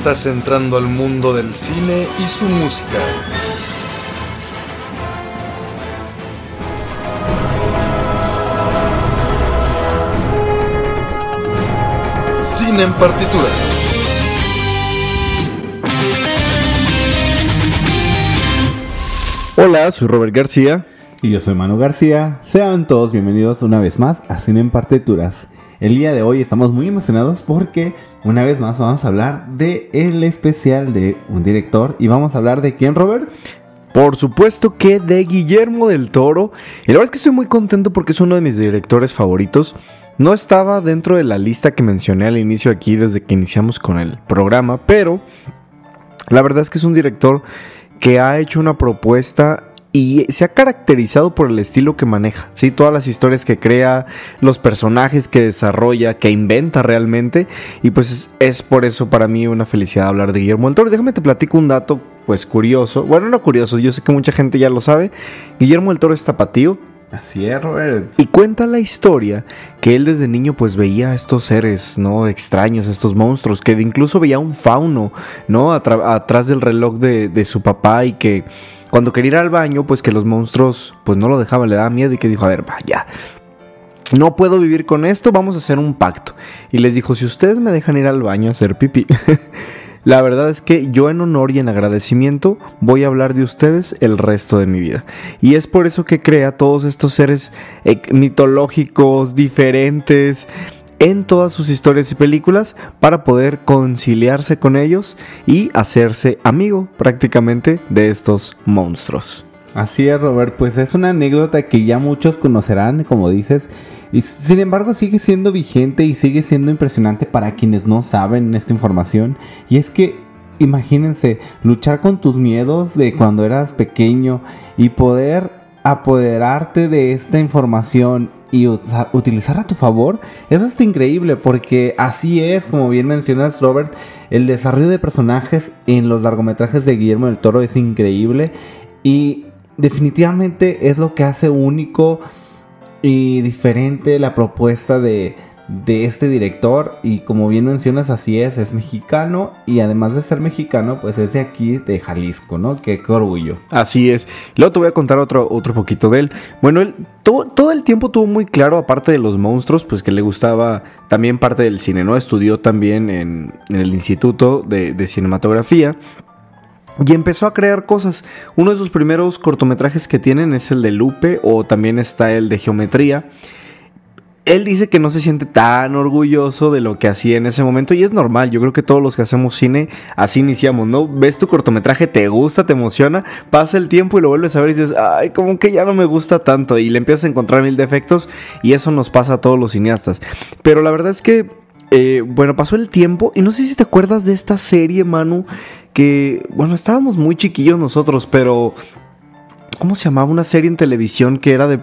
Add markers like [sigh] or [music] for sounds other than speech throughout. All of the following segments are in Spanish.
Estás entrando al mundo del cine y su música. Cine en partituras. Hola, soy Robert García. Y yo soy Manu García. Sean todos bienvenidos una vez más a Cine en Partituras. El día de hoy estamos muy emocionados porque una vez más vamos a hablar de el especial de un director y vamos a hablar de quién, Robert. Por supuesto que de Guillermo del Toro. Y la verdad es que estoy muy contento porque es uno de mis directores favoritos. No estaba dentro de la lista que mencioné al inicio aquí desde que iniciamos con el programa, pero la verdad es que es un director que ha hecho una propuesta y se ha caracterizado por el estilo que maneja, ¿sí? Todas las historias que crea, los personajes que desarrolla, que inventa realmente, y pues es, es por eso para mí una felicidad hablar de Guillermo del Toro. Déjame te platico un dato, pues curioso, bueno, no curioso, yo sé que mucha gente ya lo sabe, Guillermo del Toro es tapatío, Así es, Robert. y cuenta la historia que él desde niño pues veía a estos seres, ¿no? Extraños, estos monstruos, que incluso veía un fauno, ¿no? Atra- atrás del reloj de, de su papá y que cuando quería ir al baño pues que los monstruos pues no lo dejaban, le daba miedo y que dijo, a ver, vaya. No puedo vivir con esto, vamos a hacer un pacto. Y les dijo, si ustedes me dejan ir al baño a hacer pipí, [laughs] la verdad es que yo en honor y en agradecimiento voy a hablar de ustedes el resto de mi vida. Y es por eso que crea todos estos seres eh, mitológicos, diferentes, en todas sus historias y películas para poder conciliarse con ellos y hacerse amigo prácticamente de estos monstruos. Así es, Robert. Pues es una anécdota que ya muchos conocerán, como dices. Y sin embargo sigue siendo vigente y sigue siendo impresionante para quienes no saben esta información. Y es que, imagínense, luchar con tus miedos de cuando eras pequeño y poder apoderarte de esta información y utilizarla a tu favor, eso está increíble porque así es, como bien mencionas Robert, el desarrollo de personajes en los largometrajes de Guillermo del Toro es increíble y definitivamente es lo que hace único y diferente la propuesta de, de este director y como bien mencionas así es, es mexicano y además de ser mexicano pues es de aquí de Jalisco, ¿no? Qué, orgullo. Así es. Luego te voy a contar otro, otro poquito de él. Bueno, él todo, todo el tiempo tuvo muy claro, aparte de los monstruos, pues que le gustaba también parte del cine, ¿no? Estudió también en, en el Instituto de, de Cinematografía. Y empezó a crear cosas. Uno de sus primeros cortometrajes que tienen es el de Lupe o también está el de Geometría. Él dice que no se siente tan orgulloso de lo que hacía en ese momento y es normal, yo creo que todos los que hacemos cine así iniciamos, ¿no? Ves tu cortometraje, te gusta, te emociona, pasa el tiempo y lo vuelves a ver y dices, ay, como que ya no me gusta tanto y le empiezas a encontrar mil defectos y eso nos pasa a todos los cineastas. Pero la verdad es que, eh, bueno, pasó el tiempo y no sé si te acuerdas de esta serie, Manu, que, bueno, estábamos muy chiquillos nosotros, pero ¿Cómo se llamaba una serie en televisión que era de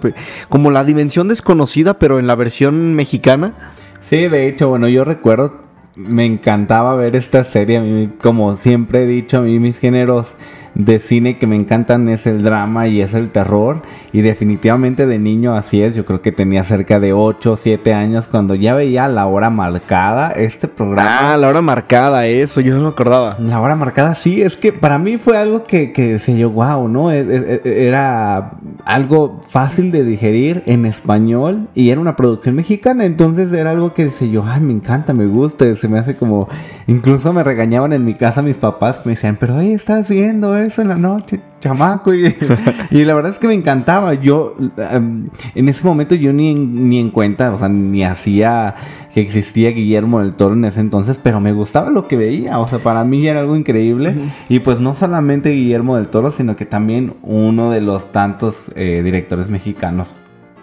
como la dimensión desconocida, pero en la versión mexicana? Sí, de hecho, bueno, yo recuerdo, me encantaba ver esta serie, a mí, como siempre he dicho, a mí mis géneros de cine que me encantan es el drama y es el terror, y definitivamente de niño así es, yo creo que tenía cerca de 8 o 7 años cuando ya veía La Hora Marcada, este programa. Ah, la hora marcada, eso, yo no me acordaba. La hora marcada, sí, es que para mí fue algo que, que decía yo, wow, ¿no? E- e- e- Era algo fácil de digerir en español y era una producción mexicana, entonces era algo que decía yo, ay, me encanta, me gusta, se me hace como, incluso me regañaban en mi casa mis papás, que me decían, pero ahí estás viendo eso en la noche, chamaco, y, [laughs] y la verdad es que me encantaba, yo, em, en ese momento yo ni en, ni en cuenta, o sea, ni hacía que existía Guillermo del Toro en ese entonces, pero me gustaba lo que veía, o sea, para mí era algo increíble. Y pues no solamente Guillermo del Toro, sino que también uno de los tantos eh, directores mexicanos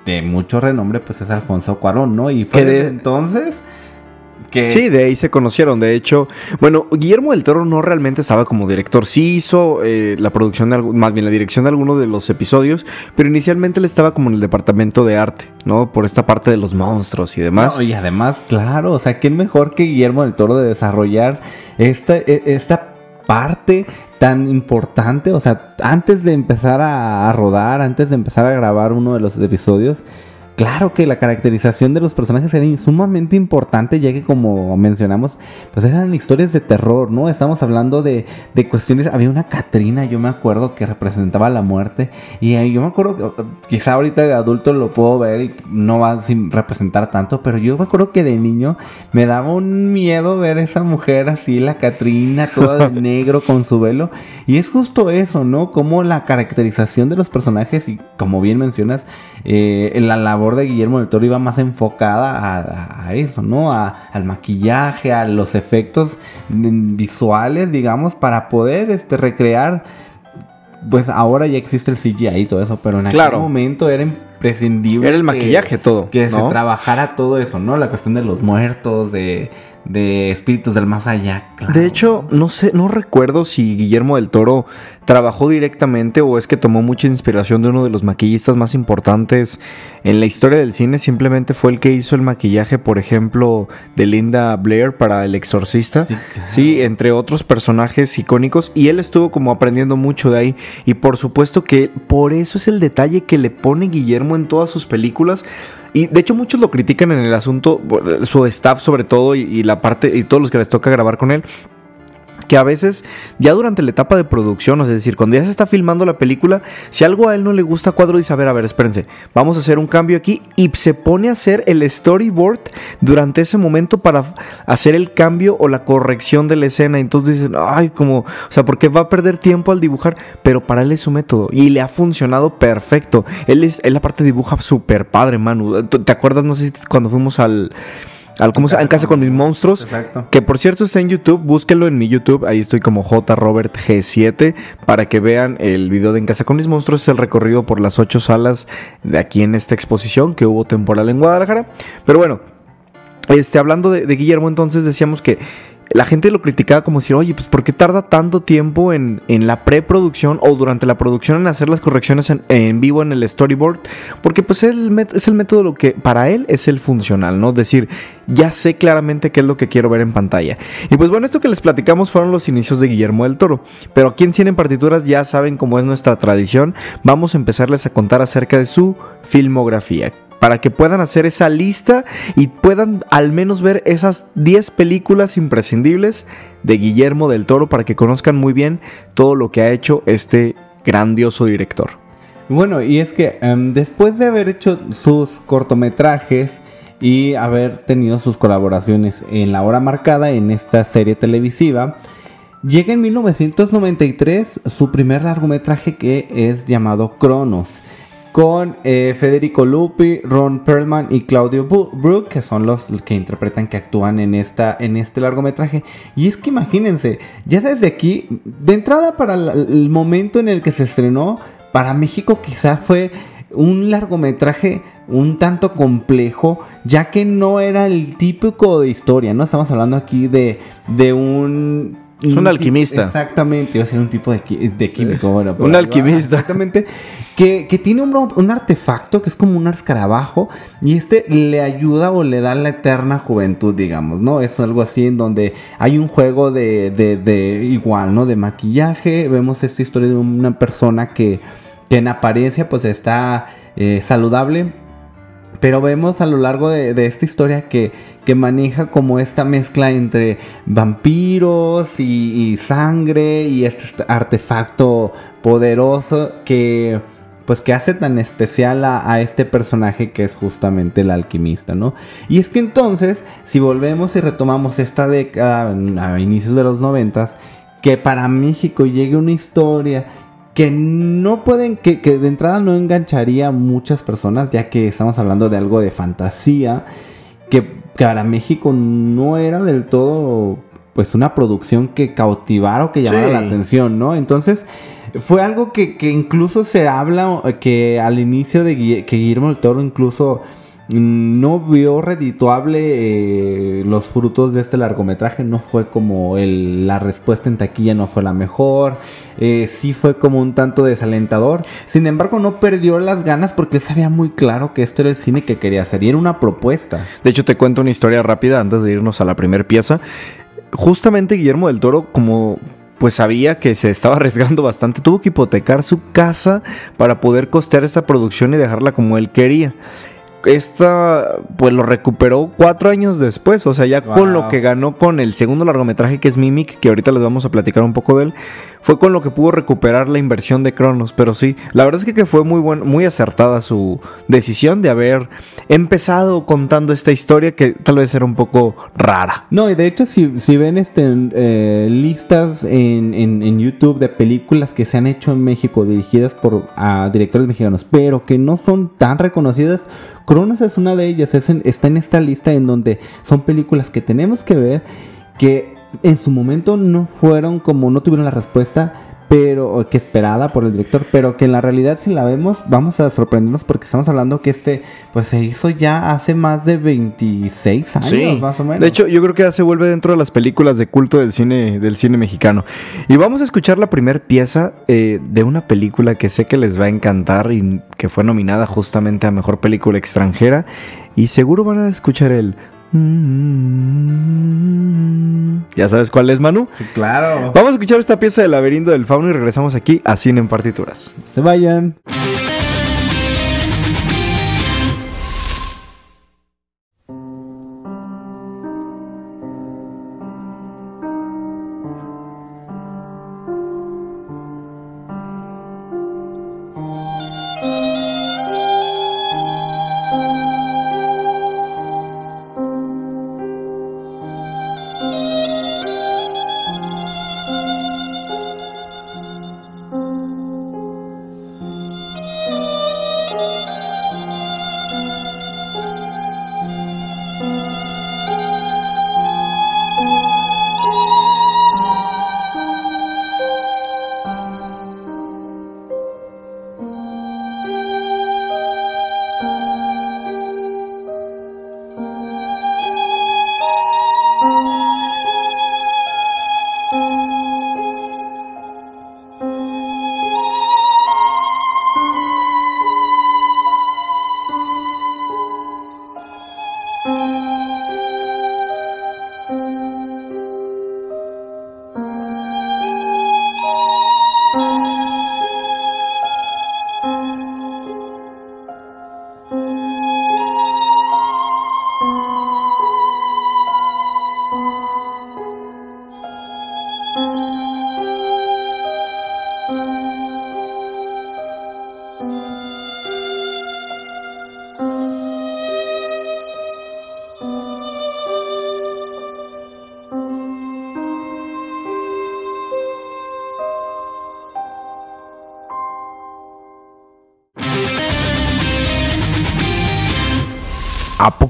de mucho renombre, pues es Alfonso Cuarón, ¿no? Y fue Que de- entonces que... Sí, de ahí se conocieron. De hecho, bueno, Guillermo del Toro no realmente estaba como director. Sí hizo eh, la producción, de más bien la dirección de alguno de los episodios, pero inicialmente él estaba como en el departamento de arte, ¿no? Por esta parte de los monstruos y demás. No, y además, claro, o sea, ¿quién mejor que Guillermo del Toro de desarrollar esta, e- esta parte tan importante? O sea, antes de empezar a rodar, antes de empezar a grabar uno de los episodios, claro que la caracterización de los personajes era sumamente importante, ya que como mencionamos, pues eran historias de terror, ¿no? Estamos hablando de, de cuestiones, había una Catrina, yo me acuerdo, que representaba la muerte, y yo me acuerdo que quizá ahorita de adulto lo puedo ver y no va a sin representar tanto, pero yo me acuerdo que de niño me daba un miedo ver esa mujer así, la Catrina, toda de [laughs] negro con su velo, y es justo eso, ¿no? Como la caracterización de los personajes, y como bien mencionas, eh, la labor de Guillermo del Toro iba más enfocada a, eso, ¿no? A- al maquillaje, a los efectos visuales, digamos, para poder este, recrear. Pues ahora ya existe el CGI y todo eso, pero en aquel momento era imprescindible. Era el que- maquillaje todo. Que ¿no? se trabajara todo eso, ¿no? La cuestión de los muertos, de, de espíritus del más allá. claro. De hecho, no sé, no recuerdo si Guillermo del Toro trabajó directamente o es que tomó mucha inspiración de uno de los maquillistas más importantes en la historia del cine. Simplemente fue el que hizo el maquillaje, por ejemplo, de Linda Blair para El Exorcista. Sí, claro. Sí, entre otros personajes icónicos y él estuvo como aprendiendo mucho de ahí y por supuesto que por eso es el detalle que le pone Guillermo en todas sus películas y de hecho muchos lo critican en el asunto, su staff sobre todo y, y la parte y todos los que les toca grabar con él. Que a veces, ya durante la etapa de producción, es decir, cuando ya se está filmando la película, si algo a él no le gusta cuadro, dice, a ver, a ver, espérense, vamos a hacer un cambio aquí y se pone a hacer el storyboard durante ese momento para hacer el cambio o la corrección de la escena. Entonces dicen, ay, como, o sea, porque va a perder tiempo al dibujar, pero para él es su método y le ha funcionado perfecto. Él es, él aparte dibuja súper padre, Manu. ¿Te acuerdas? No sé cuando fuimos al, al ¿cómo se llama? En casa con mis monstruos. Exacto. Que por cierto está en YouTube, búsquenlo en mi YouTube, ahí estoy como J Robert G7 para que vean el video de En casa con mis monstruos, es el recorrido por las ocho salas de aquí en esta exposición que hubo temporal en Guadalajara. Pero bueno, este, hablando de, de Guillermo, entonces decíamos que la gente lo criticaba como decir, oye, pues ¿por qué tarda tanto tiempo en, en la preproducción o durante la producción en hacer las correcciones en, vivo en el storyboard? Porque pues es el, método lo que para él es el funcional, ¿no? Decir, ya sé claramente qué es lo que quiero ver en pantalla. Y pues bueno, esto que les platicamos fueron los inicios de Guillermo del Toro. Pero aquí en Cine en Partituras ya saben cómo es nuestra tradición. Vamos a empezarles a contar acerca de su filmografía para que puedan hacer esa lista y puedan al menos ver esas 10 películas imprescindibles de Guillermo del Toro para que conozcan muy bien todo lo que ha hecho este grandioso director. Bueno, y es que em, después de haber hecho sus cortometrajes y haber tenido sus colaboraciones en la hora marcada en esta serie televisiva, llega en 1993 su primer largometraje que es llamado Cronos. Con eh, Federico Lupi, Ron Perlman y Claudio Brook, que son los que interpretan, que actúan en, esta, en este largometraje. Y es que imagínense, ya desde aquí, de entrada para el, el momento en el que se estrenó, para México quizá fue un largometraje un tanto complejo, ya que no era el típico de historia, ¿no? Estamos hablando aquí de, de un... Es un tipo- alquimista. Exactamente, iba a ser un tipo de, de químico, bueno. Un va. alquimista. Exactamente. Que, que tiene un, un artefacto que es como un escarabajo y este le ayuda o le da la eterna juventud, digamos, ¿no? Es algo así en donde hay un juego de, de, de igual, ¿no? De maquillaje. Vemos esta historia de una persona que, que en apariencia pues está eh, saludable, pero vemos a lo largo de, de esta historia que, que maneja como esta mezcla entre vampiros y, sangre y este artefacto poderoso que pues que hace tan especial a, a este personaje que es justamente el alquimista, ¿no? Y es que entonces, si volvemos y retomamos esta década, a inicios de los noventas, que para México llegue una historia que no pueden, que, que de entrada no engancharía a muchas personas, ya que estamos hablando de algo de fantasía, que, para México no era del todo, pues una producción que cautivara o que llamara Sí. la atención, ¿no? Entonces, fue algo que, que incluso se habla que al inicio de que Guillermo del Toro incluso no vio redituable eh, los frutos de este largometraje, no fue como el, la respuesta en taquilla no fue la mejor, eh, sí fue como un tanto desalentador, sin embargo no perdió las ganas porque él sabía muy claro que esto era el cine que quería hacer y era una propuesta. De hecho, te cuento una historia rápida antes de irnos a la primera pieza. Justamente Guillermo del Toro, como pues sabía que se estaba [laughs] arriesgando bastante, tuvo que hipotecar su casa para poder costear esta producción y dejarla como él quería. Esta, pues lo recuperó cuatro años después, o sea, ya con lo que ganó con el segundo largometraje que es Mimic, que ahorita les vamos a platicar un poco de él, fue con lo que pudo recuperar la inversión de Cronos. Pero sí, la verdad es que, que fue muy, buen, muy acertada su decisión de haber empezado contando esta historia que tal vez era un poco rara. No, y de hecho, si, si ven este, eh, listas en, en- en YouTube de películas que se han hecho en México dirigidas por directores mexicanos, pero que no son tan reconocidas, Cronos es una de ellas. está en esta lista en donde son películas que tenemos que ver, que en su momento no fueron como, no tuvieron la respuesta. Pero que esperada por el director, pero que en la realidad si la vemos vamos a sorprendernos porque estamos hablando que este pues se hizo ya hace más de 26 años más o menos. De hecho, yo creo que ya se vuelve dentro de las películas de culto del cine, del cine mexicano. Y vamos a escuchar la primera pieza eh, de una película que sé que les va a encantar y que fue nominada justamente a Mejor Película Extranjera. Y seguro van a escuchar el... ¿Ya sabes cuál es, Manu? Sí, claro. Vamos a escuchar esta pieza del laberinto del fauno y regresamos aquí a Cine en Partituras. Se vayan.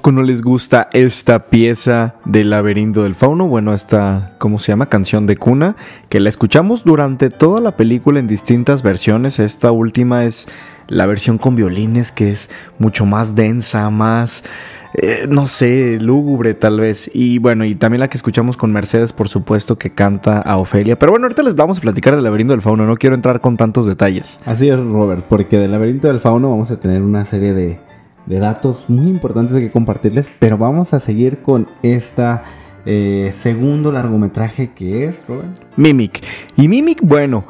Poco no les gusta esta pieza del laberinto del fauno? Bueno, esta, ¿cómo se llama? Canción de cuna, que la escuchamos durante toda la película en distintas versiones. Esta última es la versión con violines, que es mucho más densa, más, eh, no sé, lúgubre tal vez. Y bueno, y también la que escuchamos con Mercedes, por supuesto, que canta a Ofelia. Pero bueno, ahorita les vamos a platicar del laberinto del fauno, no quiero entrar con tantos detalles. Así es, Robert, porque del laberinto del fauno vamos a tener una serie de, de datos muy importantes que compartirles, pero vamos a seguir con esta eh, segundo largometraje que es, Robert. Mimic. Y Mimic, bueno,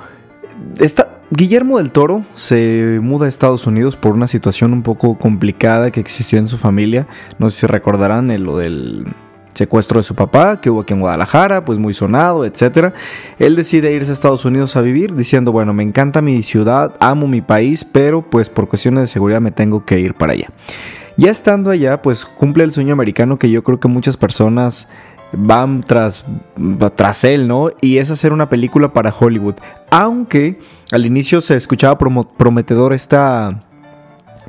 está, Guillermo del Toro se muda a Estados Unidos por una situación un poco complicada que existió en su familia. No sé si recordarán el- lo del secuestro de su papá que hubo aquí en Guadalajara, pues muy sonado, etcétera. Él decide irse a Estados Unidos a vivir diciendo, bueno, me encanta mi ciudad, amo mi país, pero pues por cuestiones de seguridad me tengo que ir para allá. Ya estando allá, pues cumple el sueño americano que yo creo que muchas personas van tras, tras él, ¿no? Y es hacer una película para Hollywood. Aunque al inicio se escuchaba prometedor esta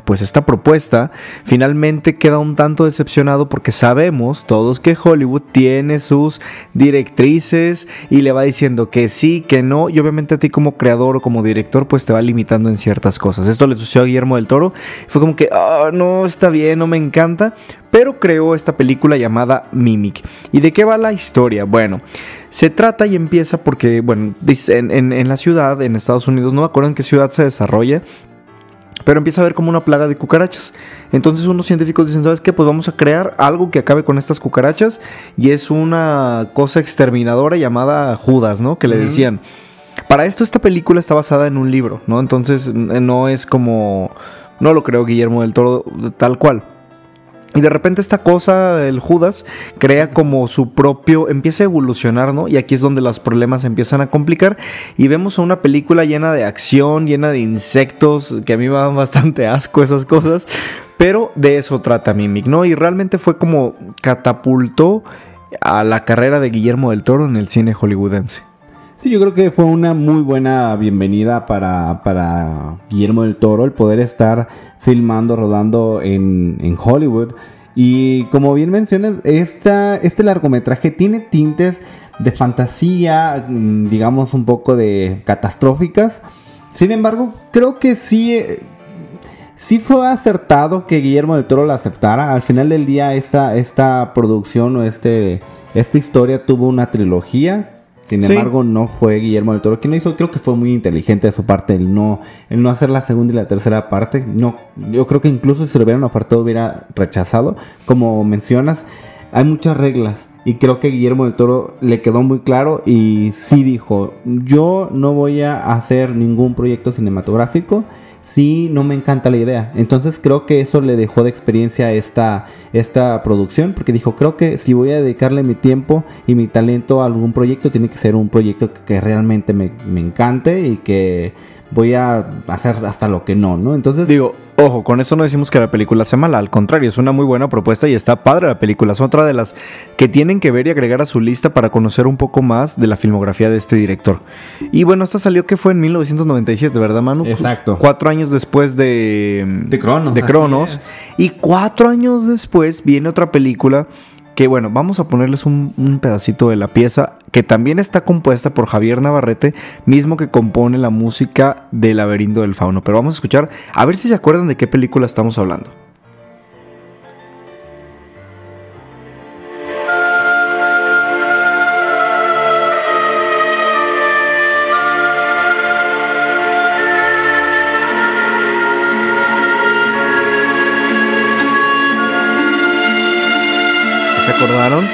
pues esta propuesta, finalmente queda un tanto decepcionado porque sabemos todos que Hollywood tiene sus directrices y le va diciendo que sí, que no, y obviamente a ti como creador o como director pues te va limitando en ciertas cosas. Esto le sucedió a Guillermo del Toro, fue como que, ah, no, está bien, no me encanta, pero creó esta película llamada Mimic. ¿Y de qué va la historia? Bueno, se trata y empieza porque, bueno, en, en, en la ciudad, en Estados Unidos, no me acuerdo en qué ciudad se desarrolla, pero empieza a haber como una plaga de cucarachas. Entonces unos científicos dicen, ¿sabes qué? Pues vamos a crear algo que acabe con estas cucarachas. Y es una cosa exterminadora llamada Judas, ¿no? Que le decían. Para esto esta película está basada en un libro, ¿no? Entonces no es como... No lo creo Guillermo del Toro tal cual. Y de repente esta cosa, el Judas, crea como su propio, empieza a evolucionar, ¿no? Y aquí es donde los problemas empiezan a complicar. Y vemos a una película llena de acción, llena de insectos, que a mí me dan [laughs] bastante asco esas cosas. Pero de eso trata Mimic, ¿no? Y realmente fue como catapultó a la carrera de Guillermo del Toro en el cine hollywoodense. Sí, yo creo que fue una muy buena bienvenida para, para Guillermo del Toro el poder estar filmando, rodando en, en Hollywood. Y como bien mencionas, esta, este largometraje tiene tintes de fantasía, mm, digamos un poco de catastróficas. Sin embargo, creo que sí, eh, sí fue acertado que Guillermo del Toro la aceptara. Al final del día, esta, esta producción o este, esta historia tuvo una trilogía sin Sí. embargo, no fue Guillermo del Toro quien lo hizo. Creo que fue muy inteligente de su parte el no, el no hacer la segunda y la tercera parte. No, yo creo que incluso si se lo hubieran ofertado hubiera rechazado. Como mencionas, hay muchas reglas. Y creo que Guillermo del Toro le quedó muy claro y sí dijo, yo no voy a hacer ningún proyecto cinematográfico si no me encanta la idea. Entonces creo que eso le dejó de experiencia esta, esta producción, porque dijo, creo que si voy a dedicarle mi tiempo y mi talento a algún proyecto, tiene que ser un proyecto que, que realmente me, me encante y que voy a hacer hasta lo que no, ¿no? Entonces... Digo, ojo, con eso no decimos que la película sea mala, al contrario, es una muy buena propuesta y está padre la película. Es otra de las que tienen que ver y agregar a su lista para conocer un poco más de la filmografía de este director. Y bueno, esta salió que fue en 1997, ¿verdad, Manu? Exacto. Cuatro años después de, De Cronos, De Cronos. Y cuatro años después viene otra película que bueno, vamos a ponerles un, pedacito de la pieza que también está compuesta por Javier Navarrete, mismo que compone la música de Laberinto del Fauno. Pero vamos a escuchar, a ver si se acuerdan de qué película estamos hablando. ¿Se acordaron?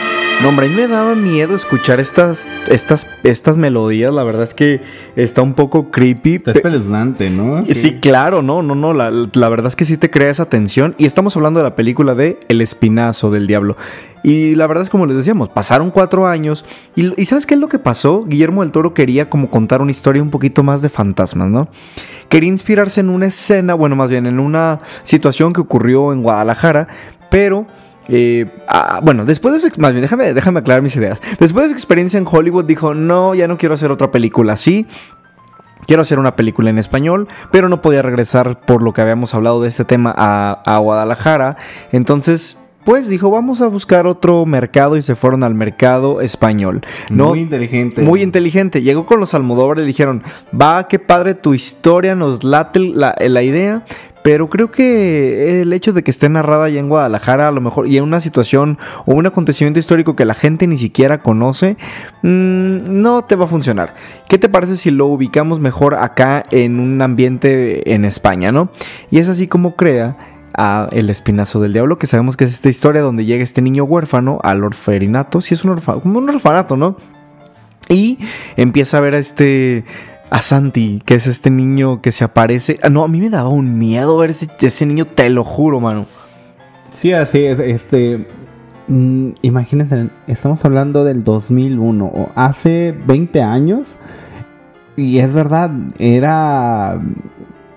No, hombre, a mí me daba miedo escuchar estas, estas, estas melodías. La verdad es que está un poco creepy. Está Pe- espeluznante, ¿no? Sí, claro, no, no, no. La, la verdad es que sí te crea esa tensión. Y estamos hablando de la película de El Espinazo del Diablo. Y la verdad es como les decíamos, pasaron cuatro años. Y, y ¿sabes qué es lo que pasó? Guillermo del Toro quería como contar una historia un poquito más de fantasmas, ¿no? Quería inspirarse en una escena, bueno, más bien en una situación que ocurrió en Guadalajara, pero eh, ah, bueno, después de su, más bien, déjame, déjame aclarar mis ideas. Después de su experiencia en Hollywood, dijo, no, ya no quiero hacer otra película así. Quiero hacer una película en español, pero no podía regresar por lo que habíamos hablado de este tema a, a Guadalajara. Entonces, pues dijo, vamos a buscar otro mercado y se fueron al mercado español. ¿no? Muy inteligente. Muy inteligente. Llegó con los Almodóvar y le dijeron, va, qué padre tu historia, nos late la, la idea. Pero creo que el hecho de que esté narrada ya en Guadalajara, a lo mejor, y en una situación o un acontecimiento histórico que la gente ni siquiera conoce, mm, no te va a funcionar. ¿Qué te parece si lo ubicamos mejor acá en un ambiente en España, no? Y es así como crea a El Espinazo del Diablo, que sabemos que es esta historia donde llega este niño huérfano al orferinato, si es un, orfa- un orfanato, ¿no? Y empieza a ver a este. A Santi, que es este niño que se aparece. Ah, No, a mí me daba un miedo ver ese, niño, te lo juro, mano. Sí, así es. Este, mm, imagínense, estamos hablando del 2001, o hace 20 años. Y es verdad, era,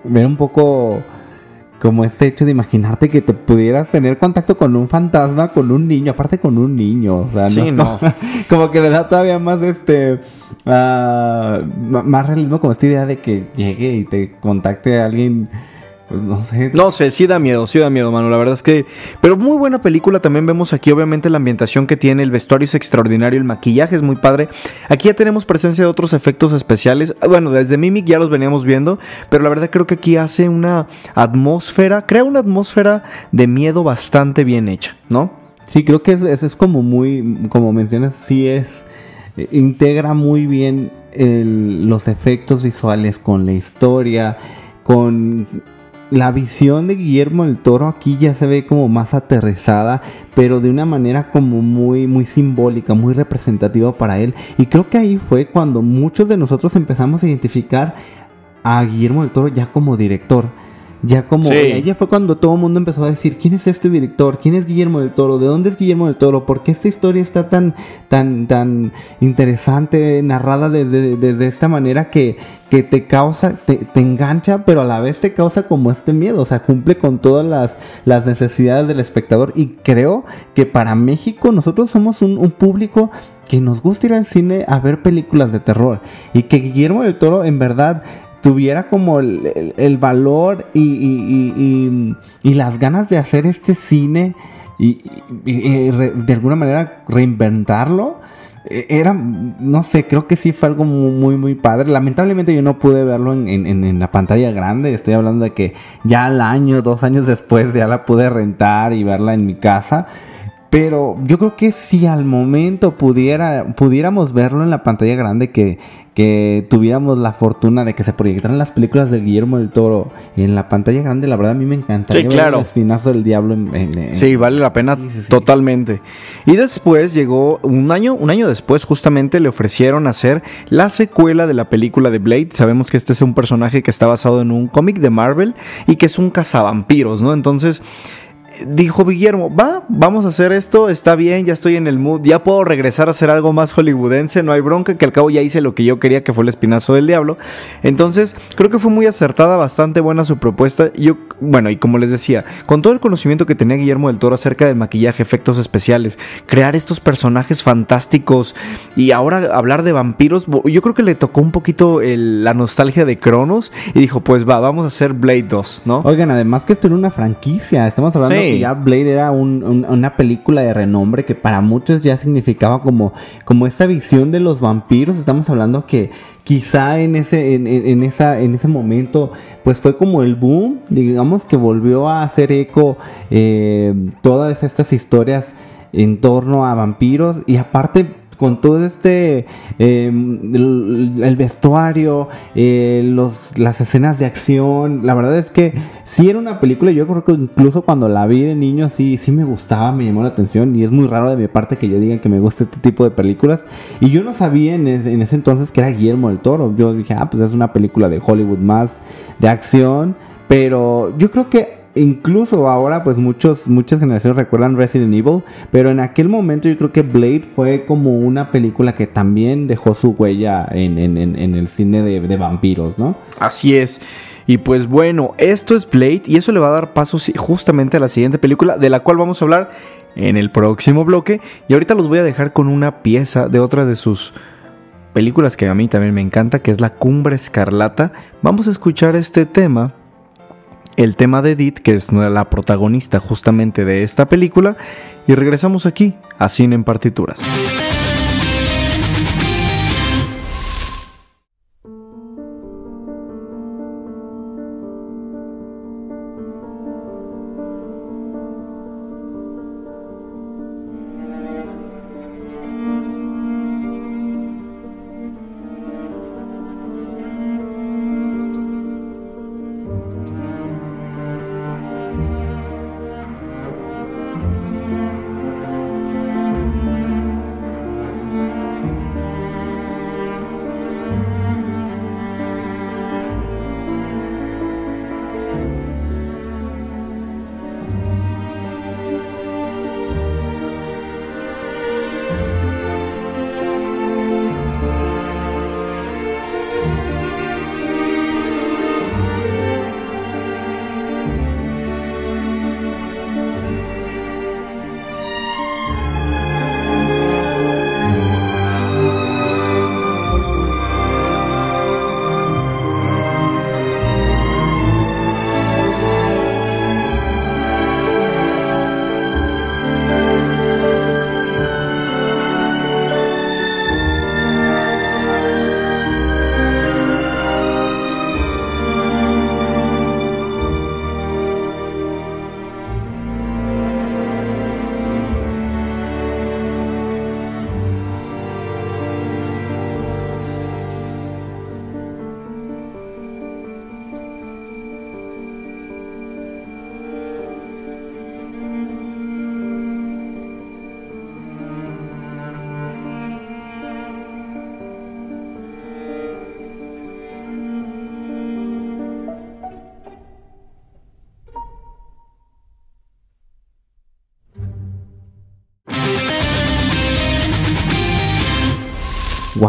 era un poco como este hecho de imaginarte que te pudieras tener contacto con un fantasma, con un niño, aparte con un niño. O sea, Sí, es no. Como, [laughs] como que le da todavía más este ah, más realismo como esta idea de que llegue y te contacte a alguien Pues no sé. No sé, sí da miedo, sí da miedo, mano. La verdad es que. Pero muy buena película. También vemos aquí, obviamente, la ambientación que tiene. El vestuario es extraordinario. El maquillaje es muy padre. Aquí ya tenemos presencia de otros efectos especiales. Ah, Bueno, desde Mimic ya los veníamos viendo. Pero la verdad creo que aquí hace una atmósfera. Crea una atmósfera de miedo bastante bien hecha, ¿no? Sí, creo que eso es, es como muy, como mencionas, sí es, eh, integra muy bien el- los efectos visuales con la historia, con la visión de Guillermo del Toro aquí ya se ve como más aterrizada, pero de una manera como muy, muy simbólica, muy representativa para él. Y creo que ahí fue cuando muchos de nosotros empezamos a identificar a Guillermo del Toro ya como director. Ya como Sí. ella fue cuando todo el mundo empezó a decir quién es este director, quién es Guillermo del Toro, de dónde es Guillermo del Toro, por qué esta historia está tan tan tan interesante, narrada desde, desde esta manera que, que te causa, te, te engancha, pero a la vez te causa como este miedo, o sea, cumple con todas las, las necesidades del espectador. Y creo que para México nosotros somos un, un público que nos gusta ir al cine a ver películas de terror. Y que Guillermo del Toro en verdad tuviera como el, el- valor y, y- y- y- las ganas de hacer este cine y, de alguna manera reinventarlo. eh, Era, no sé, creo que sí fue algo muy, muy, padre. Lamentablemente yo no pude verlo en- en la pantalla grande. Estoy hablando de que ya al año, dos años después, ya la pude rentar y verla en mi casa. Pero yo creo que si al momento pudiera, pudiéramos verlo en la pantalla grande, que, que tuviéramos la fortuna de que se proyectaran las películas de Guillermo del Toro en la pantalla grande, la verdad a mí me encantaría Sí, ver claro. el espinazo del diablo en, en- en- Sí, vale la pena Sí, sí, sí. totalmente. Y después llegó un año, un año después justamente le ofrecieron hacer la secuela de la película de Blade. Sabemos que este es un personaje que está basado en un cómic de Marvel y que es un cazavampiros, ¿no? Entonces dijo Guillermo, va, vamos a hacer esto, está bien, ya estoy en el mood, ya puedo regresar a hacer algo más hollywoodense, no hay bronca, que al cabo ya hice lo que yo quería, que fue el espinazo del diablo. Entonces, creo que fue muy acertada, bastante buena su propuesta. Yo, bueno, y como les decía, con todo el conocimiento que tenía Guillermo del Toro acerca del maquillaje, efectos especiales, crear estos personajes fantásticos y ahora hablar de vampiros, yo creo que le tocó un poquito el- la nostalgia de Cronos y dijo, pues va, vamos a hacer Blade 2, ¿no? Oigan, además que esto era una franquicia. Estamos hablando Sí. Ya Blade era un- un- una película de renombre que para muchos ya significaba como, como esta visión de los vampiros. Estamos hablando que quizá en ese, en esa, en ese momento, pues fue como el boom, digamos que volvió a hacer eco eh, todas estas historias en torno a vampiros y aparte con todo este el, el vestuario eh, los, las escenas de acción. La verdad es que sí era una película yo creo que incluso cuando la vi de niño sí sí me gustaba me llamó la atención y es muy raro de mi parte que yo diga que me gusta este tipo de películas. Y yo no sabía en ese, en ese entonces que era Guillermo del Toro. Yo dije ah pues es una película de Hollywood más de acción pero yo creo que incluso ahora pues muchos muchas generaciones recuerdan Resident Evil, pero en aquel momento yo creo que Blade fue como una película que también dejó su huella en, el cine de, de vampiros, ¿no? Así es. Y pues bueno, esto es Blade y eso le va a dar paso justamente a la siguiente película de la cual vamos a hablar en el próximo bloque. Y ahorita los voy a dejar con una pieza de otra de sus películas que a mí también me encanta, que es La Cumbre Escarlata. Vamos a escuchar este tema, el tema de Edith, que es la protagonista justamente de esta película. Y regresamos aquí a Cine en Partituras.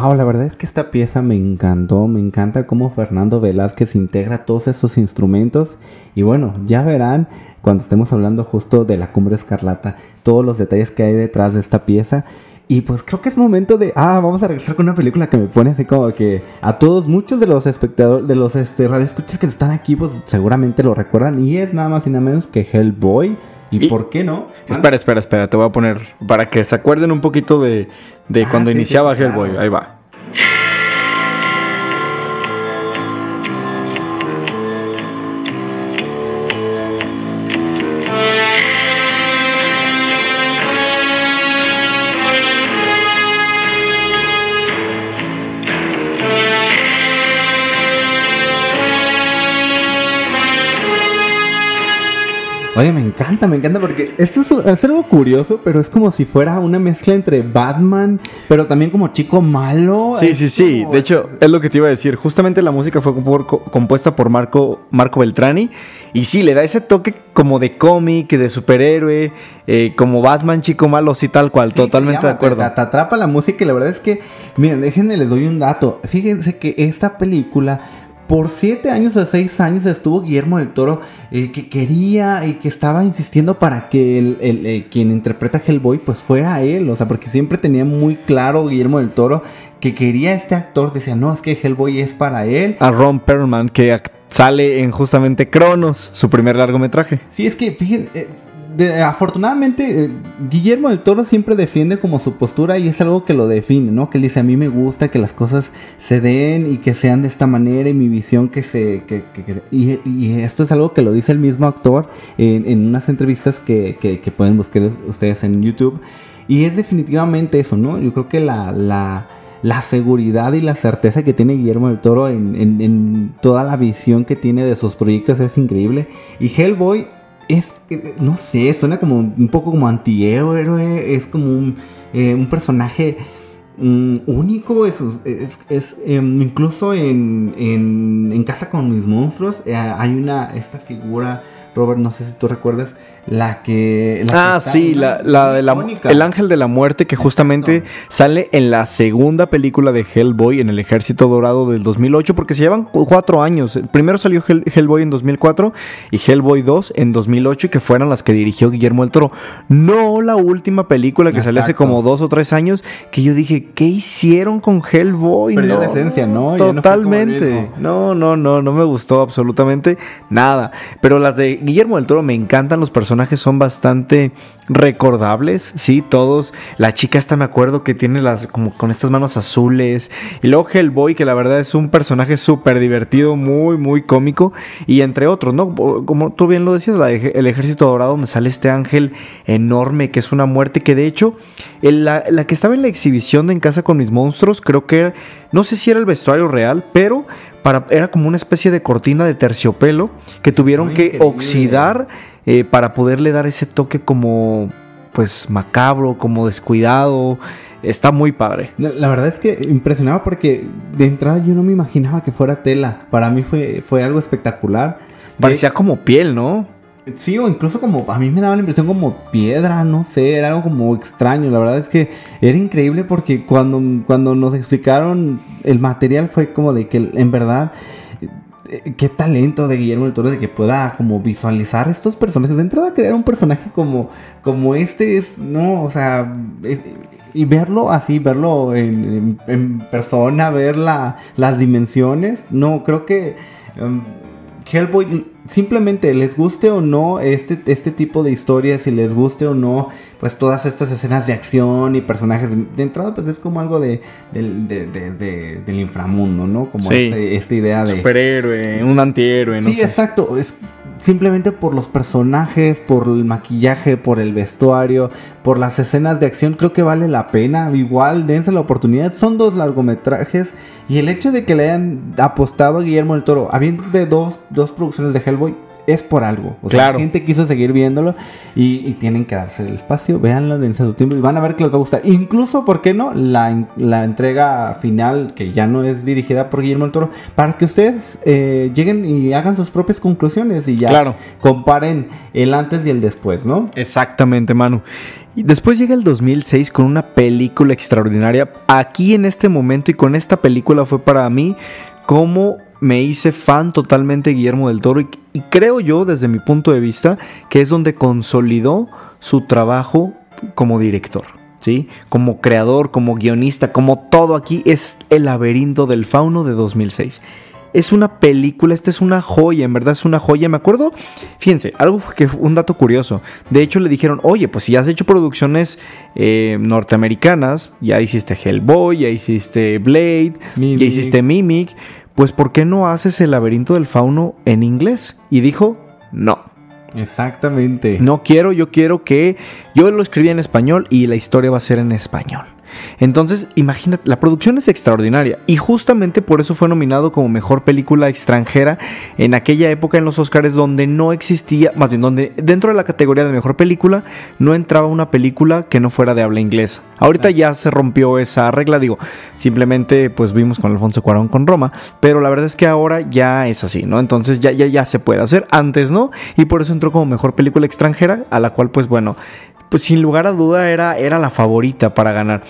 Wow, la verdad es que esta pieza me encantó, me encanta cómo Fernando Velázquez integra todos estos instrumentos y bueno, ya verán cuando estemos hablando justo de la cumbre escarlata, todos los detalles que hay detrás de esta pieza. Y pues creo que es momento de, ah, vamos a regresar con una película que me pone así como que a todos, muchos de los espectadores, de los este, radioescuchas que están aquí, pues seguramente lo recuerdan. Y es nada más y nada menos que Hellboy. ¿Y, Y- por qué no? Espera, espera, espera, te voy a poner para que se acuerden un poquito de, de Ah, cuando sí, iniciaba sí, claro. Hellboy. Ahí va. Yeah. [laughs] encanta, me encanta porque esto es, es algo curioso, pero es como si fuera una mezcla entre Batman, pero también como chico malo. Sí, sí, sí. como- De hecho, es lo que te iba a decir. Justamente la música fue compuesta por Marco, Marco Beltrani. Y sí, le da ese toque como de cómic, de superhéroe, eh, como Batman, chico malo, sí, tal cual. Sí, totalmente te de acuerdo. Te, te atrapa la música y la verdad es que, miren, déjenme les doy un dato. Fíjense que esta película, por siete años o seis años estuvo Guillermo del Toro eh, que quería y que estaba insistiendo para que el, el, eh, quien interpreta a Hellboy pues fuera a él. O sea, porque siempre tenía muy claro Guillermo del Toro que quería a este actor. Decía, no, es que Hellboy es para él. A Ron Perlman, que sale en justamente Cronos, su primer largometraje. Sí, es que, fíjense, eh, de- afortunadamente, eh, Guillermo del Toro siempre defiende como su postura y es algo que lo define, ¿no? Que él dice, a mí me gusta que las cosas se den y que sean de esta manera y mi visión que se... Que, que- y, esto es algo que lo dice el mismo actor en, en unas entrevistas que, que- que pueden buscar ustedes en YouTube. Y es definitivamente eso, ¿no? Yo creo que la... la la seguridad y la certeza que tiene Guillermo del Toro en, en- en toda la visión que tiene de sus proyectos es increíble. Y Hellboy es, no sé, suena como un poco como antihéroe, es como un, eh, personaje mm, único, es- es, em, incluso en, en, en Casa con mis monstruos eh, hay una, esta figura, Robert, no sé si tú recuerdas, la que... la Ah, sí, la, la de la- el ángel de la muerte que justamente Exacto. sale en la segunda película de Hellboy en el Ejército Dorado del 2008 porque se llevan cu- cuatro años. Primero salió Hell- Hellboy en 2004 y Hellboy 2 en 2008 y que fueran las que dirigió Guillermo del Toro. No la última película que salió hace como dos o tres años que yo dije, ¿qué hicieron con Hellboy? Perdió la esencia, ¿no? No el Totalmente. No, no, no, no me gustó absolutamente nada. Pero las de Guillermo del Toro me encantan, los personajes son bastante recordables, sí, todos. La chica esta me acuerdo que tiene las como con estas manos azules. Y luego Hellboy, que la verdad es un personaje súper divertido, muy, muy cómico. Y entre otros, ¿no? Como tú bien lo decías, El Ejército Dorado, donde sale este ángel enorme que es una muerte que de hecho, la, la que estaba en la exhibición de En Casa con mis monstruos, creo que no sé si era el vestuario real, pero para, era como una especie de cortina de terciopelo que tuvieron que increíble. oxidar eh, para poderle dar ese toque como pues macabro, como descuidado. Está muy padre. La la verdad es que impresionaba porque de entrada yo no me imaginaba que fuera tela. Para mí fue, fue algo espectacular. De- Parecía como piel, ¿no? Sí, o incluso como, a mí me daba la impresión como piedra, no sé, era algo como extraño. La verdad es que era increíble porque cuando, cuando nos explicaron el material fue como de que en verdad, eh, qué talento de Guillermo del Toro de que pueda como visualizar estos personajes. De entrada crear un personaje como, como este es, no, o sea, y verlo así, verlo en, persona, ver la- las dimensiones, no, creo que... em, Hellboy, simplemente les guste o no este, este tipo de historias, si les guste o no, pues todas estas escenas de acción y personajes, de entrada pues es como algo de, del- de- de- de- del inframundo, ¿no? Como Sí. este- esta idea de... Superhéroe, un antihéroe, no sí, sé. exacto, es simplemente por los personajes, por el maquillaje, por el vestuario, por las escenas de acción, creo que vale la pena, igual dense la oportunidad, son dos largometrajes y el hecho de que le hayan apostado a Guillermo del Toro, habiendo de dos, dos producciones de Hellboy, es por algo. O sea, Claro. la gente quiso seguir viéndolo y, y tienen que darse el espacio. Véanlo, dense su tiempo y van a ver que les va a gustar. Incluso, ¿por qué no? La, la entrega final, que ya no es dirigida por Guillermo del Toro, para que ustedes eh, lleguen y hagan sus propias conclusiones y ya Claro. comparen el antes y el después, ¿no? Exactamente, Manu. Y después llega el 2006 con una película extraordinaria. Aquí en este momento y con esta película fue para mí como me hice fan totalmente de Guillermo del Toro y, y creo yo desde mi punto de vista que es donde consolidó su trabajo como director. ¿Sí? Como creador, como guionista, como todo aquí es El laberinto del fauno de 2006. Es una película, esta es una joya, en verdad es una joya. Me acuerdo, fíjense, algo que un dato curioso. De hecho, le dijeron, oye, pues si has hecho producciones eh, norteamericanas, ya hiciste Hellboy, ya hiciste Blade, Mimic. ya hiciste Mimic, pues ¿por qué no haces el laberinto del fauno en inglés? Y dijo, no. Exactamente. No quiero, yo quiero que yo lo escribí en español y la historia va a ser en español. Entonces, imagínate, la producción es extraordinaria y justamente por eso fue nominado como mejor película extranjera en aquella época en los Oscars donde no existía, más bien donde dentro de la categoría de mejor película no entraba una película que no fuera de habla inglesa. Ahorita ya se rompió esa regla, digo, simplemente pues vimos con Alfonso Cuarón con Roma, pero la verdad es que ahora ya es así, ¿no? Entonces ya ya ya se puede hacer, antes no, y por eso entró como mejor película extranjera, a la cual pues bueno, pues sin lugar a duda era, era la favorita para ganar.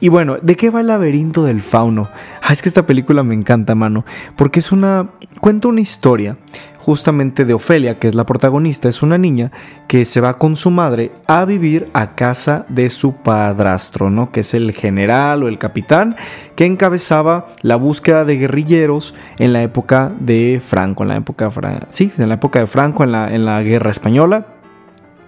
Y bueno, ¿de qué va el laberinto del fauno? Ah, es que esta película me encanta, mano, porque es una... cuenta una historia justamente de Ofelia, que es la protagonista, es una niña que se va con su madre a vivir a casa de su padrastro, ¿no? Que es el general o el capitán que encabezaba la búsqueda de guerrilleros en la época de Franco, en la época, sí, en la época de Franco, en la, en la guerra española.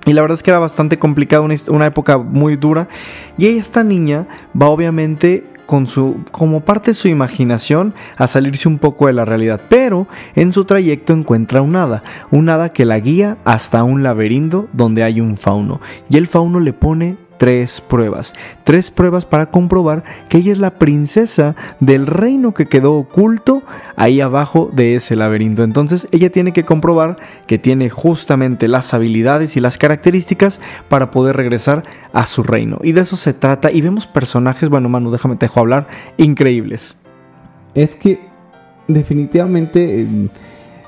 Y la verdad es que era bastante complicado, una, una época muy dura. Y esta niña, va obviamente con su, como parte de su imaginación a salirse un poco de la realidad. Pero en su trayecto encuentra un hada. Un hada que la guía hasta un laberinto donde hay un fauno. Y el fauno le pone tres pruebas. Tres pruebas para comprobar que ella es la princesa del reino que quedó oculto ahí abajo de ese laberinto. Entonces ella tiene que comprobar que tiene justamente las habilidades y las características para poder regresar a su reino. Y de eso se trata. Y vemos personajes, bueno Manu, déjame te dejo hablar, increíbles. Es que definitivamente eh,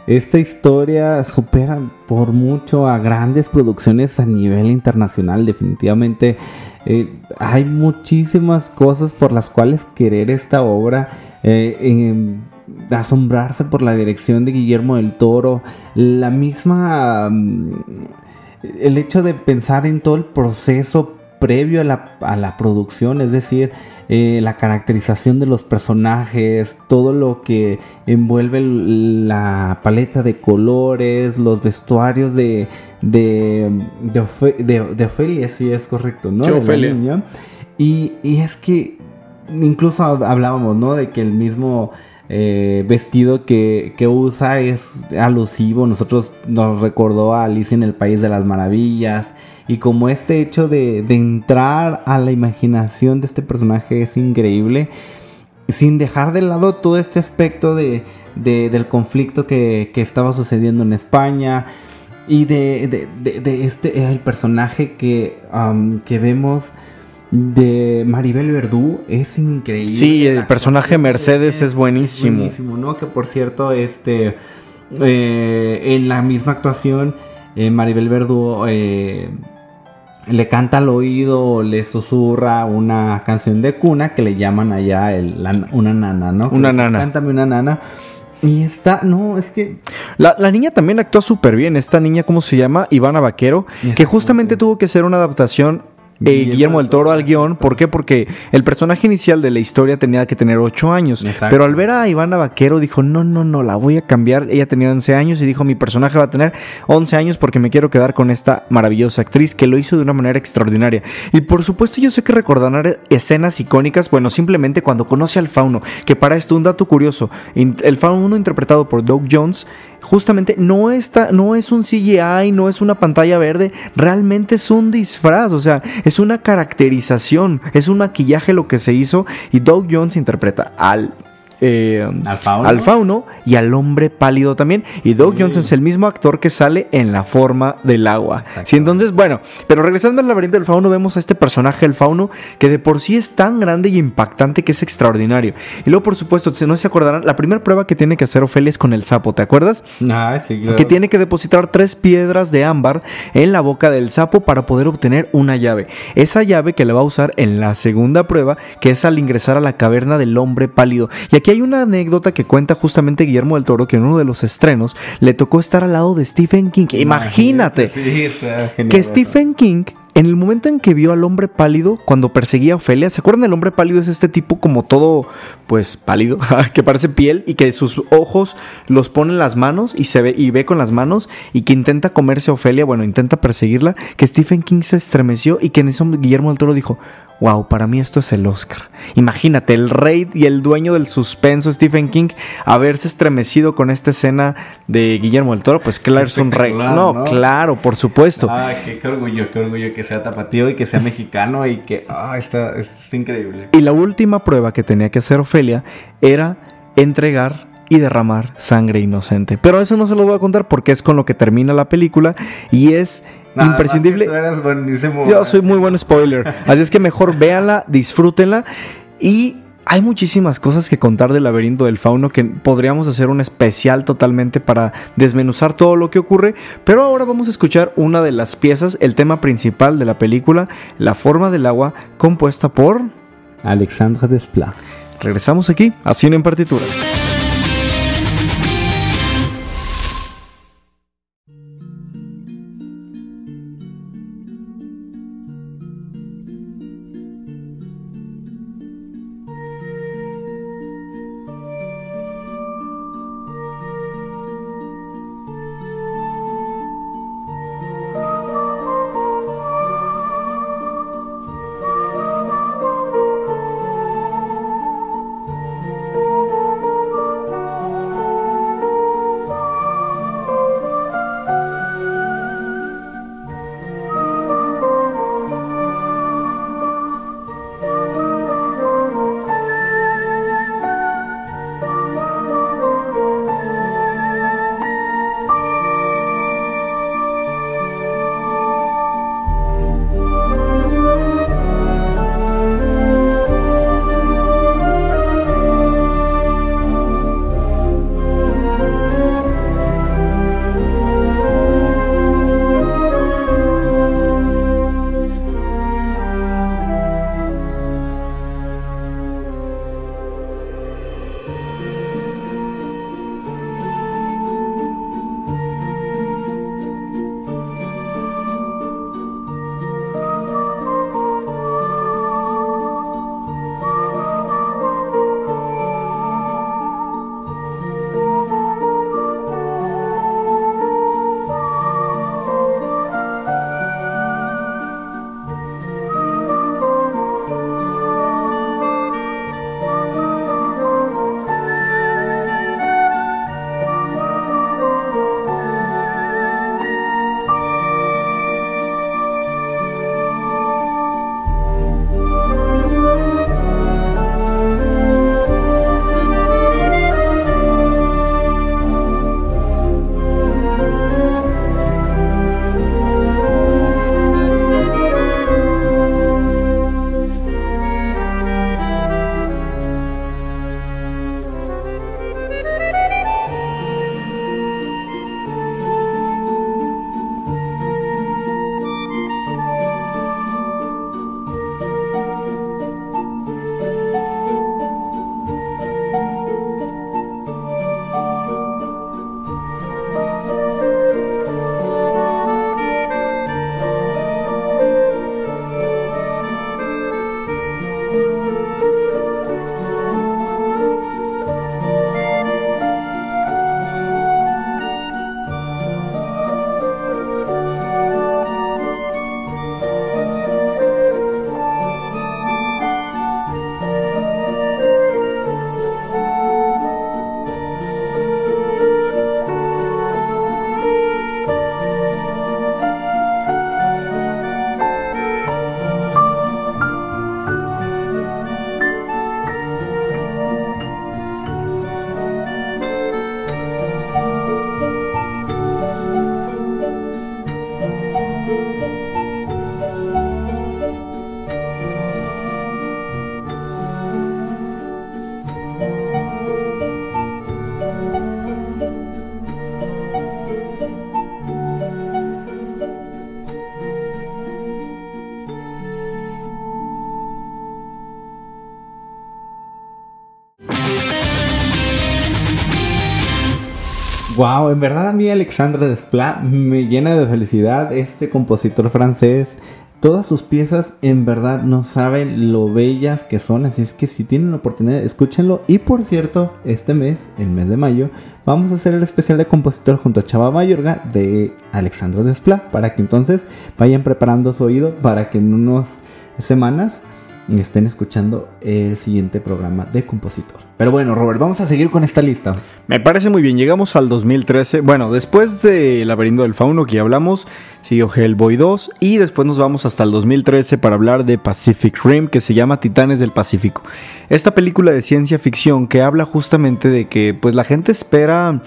esta historia supera por mucho a grandes producciones a nivel internacional. Definitivamente eh, hay muchísimas cosas por las cuales querer esta obra. eh, em, asombrarse por la dirección de Guillermo del Toro. La misma... mm, el hecho de pensar en todo el proceso previo a la, a la producción, es decir, eh, la caracterización de los personajes, todo lo que envuelve el- la paleta de colores, los vestuarios de, de, de, Ofe- de- de Ofelia, si es correcto, ¿no? Sí, De la Ofelia. niña. Y, y es que incluso hab- hablábamos, ¿no? De que el mismo eh, vestido que, que usa es alusivo. Nosotros nos recordó a Alicia en el País de las Maravillas. Y como este hecho de, de entrar a la imaginación de este personaje es increíble. Sin dejar de lado todo este aspecto de, de- del conflicto que, que estaba sucediendo en España. Y de, de- este el personaje que, que vemos de Maribel Verdú es increíble. Sí, el La personaje Mercedes es buenísimo. buenísimo, ¿no? Que por cierto, este eh, en la misma actuación, eh, Maribel Verdú eh, le canta al oído, le susurra una canción de cuna que le llaman allá el- la- una nana, ¿no? Una nana. Cántame una nana. Y está, no, es que La, la niña también actúa súper bien. Esta niña, ¿cómo se llama? Ivana Vaquero. Que justamente tuvo que hacer una adaptación. Eh, Guillermo del Toro al guion. ¿por qué? Porque el personaje inicial de la historia tenía que tener 8 años, Exacto. pero al ver a Ivana Vaquero dijo, no, no, no, la voy a cambiar, ella tenía 11 años y dijo, mi personaje va a tener 11 años porque me quiero quedar con esta maravillosa actriz que lo hizo de una manera extraordinaria. Y por supuesto yo sé que recordarán escenas icónicas, bueno, simplemente cuando conoce al fauno, que para esto un dato curioso, el fauno interpretado por Doug Jones, justamente no está, no es un CGI, no es una pantalla verde, realmente es un disfraz, o sea, es una caracterización, es un maquillaje lo que se hizo y Doug Jones interpreta al eh, Al fauno. al fauno y al hombre pálido también. Y Doug Sí. Johnson es el mismo actor que sale en la forma del agua. Sí, entonces, bueno, pero regresando al laberinto del fauno, vemos a este personaje, el fauno, que de por sí es tan grande y impactante que es extraordinario. Y luego, por supuesto, no se acordarán, la primera prueba que tiene que hacer Ofelia es con el sapo, ¿te acuerdas? Ah, sí, claro. que tiene que depositar tres piedras de ámbar en la boca del sapo para poder obtener una llave. Esa llave que le va a usar en la segunda prueba, que es al ingresar a la caverna del hombre pálido. Y aquí hay una anécdota que cuenta justamente Guillermo del Toro, que en uno de los estrenos le tocó estar al lado de Stephen King. Imagínate Sí, que. Stephen King, en el momento en que vio al hombre pálido cuando perseguía a Ofelia, ¿se acuerdan? El hombre pálido es este tipo como todo, pues pálido, [laughs] que parece piel y que sus ojos los pone en las manos y se ve y ve con las manos y que intenta comerse a Ofelia, bueno, intenta perseguirla, que Stephen King se estremeció y que en eso Guillermo del Toro dijo, Wow, para mí esto es el Oscar. Imagínate, el rey y el dueño del suspenso, Stephen King, haberse estremecido con esta escena de Guillermo del Toro, pues claro, es un rey. No, ¿no? claro, por supuesto. Ah, qué, qué orgullo, qué orgullo que sea tapatío y que sea mexicano y que. Ah, está, está increíble. Y la última prueba que tenía que hacer Ofelia era entregar y derramar sangre inocente. Pero eso no se lo voy a contar porque es con lo que termina la película y es Nada, imprescindible. más que Tú eres buenísimo. Yo soy muy buen spoiler. [laughs] Así es que mejor véanla, disfrútenla. Y hay muchísimas cosas que contar del laberinto del fauno que podríamos hacer un especial totalmente para desmenuzar todo lo que ocurre. Pero ahora vamos a escuchar una de las piezas, el tema principal de la película, La forma del agua, compuesta por... Alexandra Desplat. Regresamos aquí a Cine en Partitura. En verdad a mí Alexandre Desplat me llena de felicidad este compositor francés. Todas sus piezas en verdad no saben lo bellas que son, así es que si tienen la oportunidad escúchenlo. Y por cierto, este mes, el mes de mayo, vamos a hacer el especial de compositor junto a Chava Mayorga de Alexandre Desplat para que entonces vayan preparando su oído para que en unas semanas estén escuchando el siguiente programa de compositor. Pero bueno, Robert, vamos a seguir con esta lista. Me parece muy bien, llegamos al 2013. Bueno, después de Laberinto del Fauno que ya hablamos, siguió Hellboy 2 y después nos vamos hasta el 2013 para hablar de Pacific Rim que se llama Titanes del Pacífico. Esta película de ciencia ficción que habla justamente de que pues la gente espera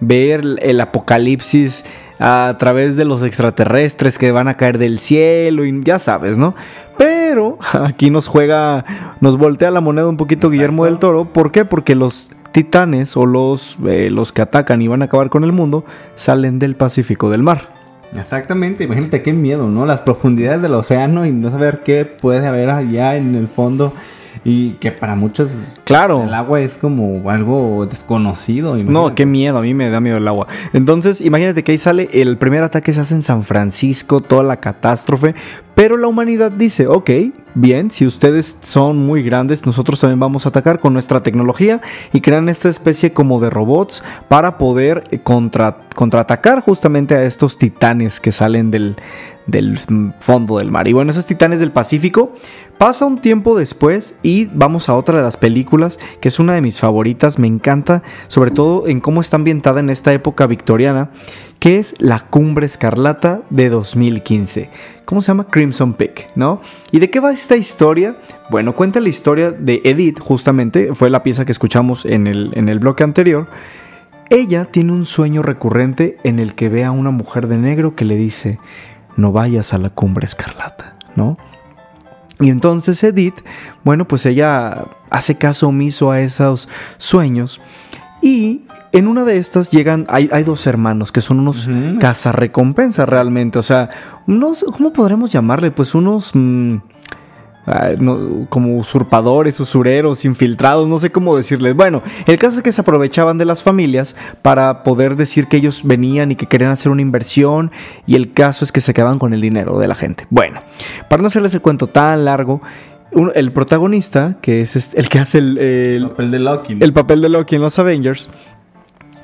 ver el apocalipsis a través de los extraterrestres que van a caer del cielo y ya sabes, ¿no? Pero [laughs] aquí nos juega, nos voltea la moneda un poquito Guillermo del Toro. ¿Por qué? Porque los titanes o los, eh, los que atacan y van a acabar con el mundo salen del Pacífico del mar. Exactamente, imagínate qué miedo, ¿no? Las profundidades del océano y no saber qué puede haber allá en el fondo. Y que para muchos, claro, el agua es como algo desconocido. No, qué miedo, a mí me da miedo el agua. Entonces, imagínate que ahí sale el primer ataque se hace en San Francisco, toda la catástrofe, pero la humanidad dice, ok, bien, si ustedes son muy grandes, nosotros también vamos a atacar con nuestra tecnología y crean esta especie como de robots para poder eh, contra, contraatacar justamente a estos titanes que salen del, del fondo del mar. Y bueno, esos titanes del Pacífico Pasa un tiempo después y vamos a otra de las películas que es una de mis favoritas, me encanta, sobre todo en cómo está ambientada en esta época victoriana, que es La Cumbre Escarlata de 2015. ¿Cómo se llama? Crimson Peak, ¿no? ¿Y de qué va esta historia? Bueno, cuenta la historia de Edith, justamente, fue la pieza que escuchamos en el, en el bloque anterior. Ella tiene un sueño recurrente en el que ve a una mujer de negro que le dice, no vayas a la Cumbre Escarlata, ¿no? Y entonces Edith, bueno, pues ella hace caso omiso a esos sueños y en una de estas llegan, hay, hay dos hermanos que son unos uh cazarrecompensas realmente, o sea, unos, ¿cómo podremos llamarle? Pues unos... Mm, como usurpadores, usureros, infiltrados, no sé cómo decirles. Bueno, el caso es que se aprovechaban de las familias para poder decir que ellos venían y que querían hacer una inversión y el caso es que se quedaban con el dinero de la gente. Bueno, para no hacerles el cuento tan largo, el protagonista, que es el que hace el, papel de Loki. el papel de Loki en los Avengers,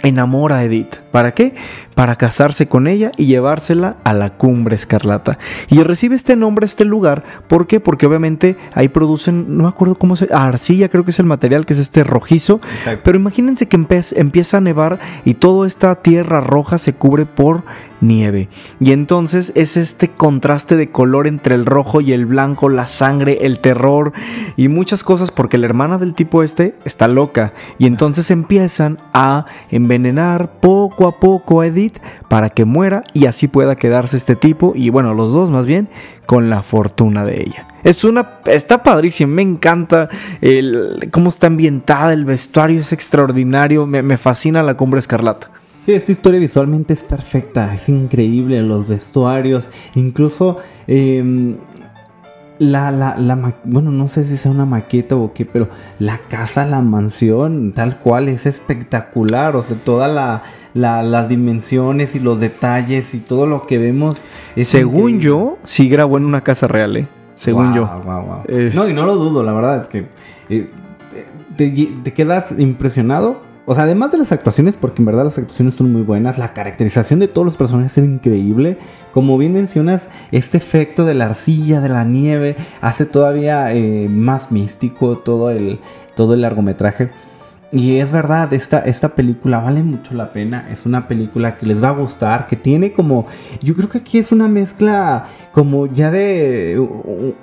enamora a Edith. ¿Para qué? Para casarse con ella y llevársela a la cumbre escarlata. Y recibe este nombre, este lugar, ¿por qué? Porque obviamente ahí producen, no me acuerdo cómo se... Arcilla creo que es el material, que es este rojizo. Pero imagínense que empieza a nevar y toda esta tierra roja se cubre por nieve. Y entonces es este contraste de color entre el rojo y el blanco, la sangre, el terror y muchas cosas porque la hermana del tipo este está loca. Y entonces empiezan a envenenar poco a poco a Edith para que muera y así pueda quedarse este tipo y bueno, los dos más bien con la fortuna de ella. Es una está padrísimo, me encanta el cómo está ambientada, el vestuario es extraordinario, me fascina la Cumbre Escarlata. Sí, esta historia visualmente es perfecta, es increíble, los vestuarios, incluso em, la, la, la, bueno, no sé si sea una maqueta o qué, pero la casa, la mansión, tal cual, es espectacular, o sea, todas la, las dimensiones y los detalles y todo lo que vemos. Según yo, sí grabó en una casa real, ¿eh? Según yo. No, y no lo dudo, la verdad es que eh, te quedas impresionado o sea, además de las actuaciones, porque en verdad las actuaciones son muy buenas, la caracterización de todos los personajes es increíble. Como bien mencionas, este efecto de la arcilla, de la nieve, hace todavía eh, más místico todo el, todo el largometraje. Y es verdad, esta, esta película vale mucho la pena. Es una película que les va a gustar, que tiene como. Yo creo que aquí es una mezcla como ya de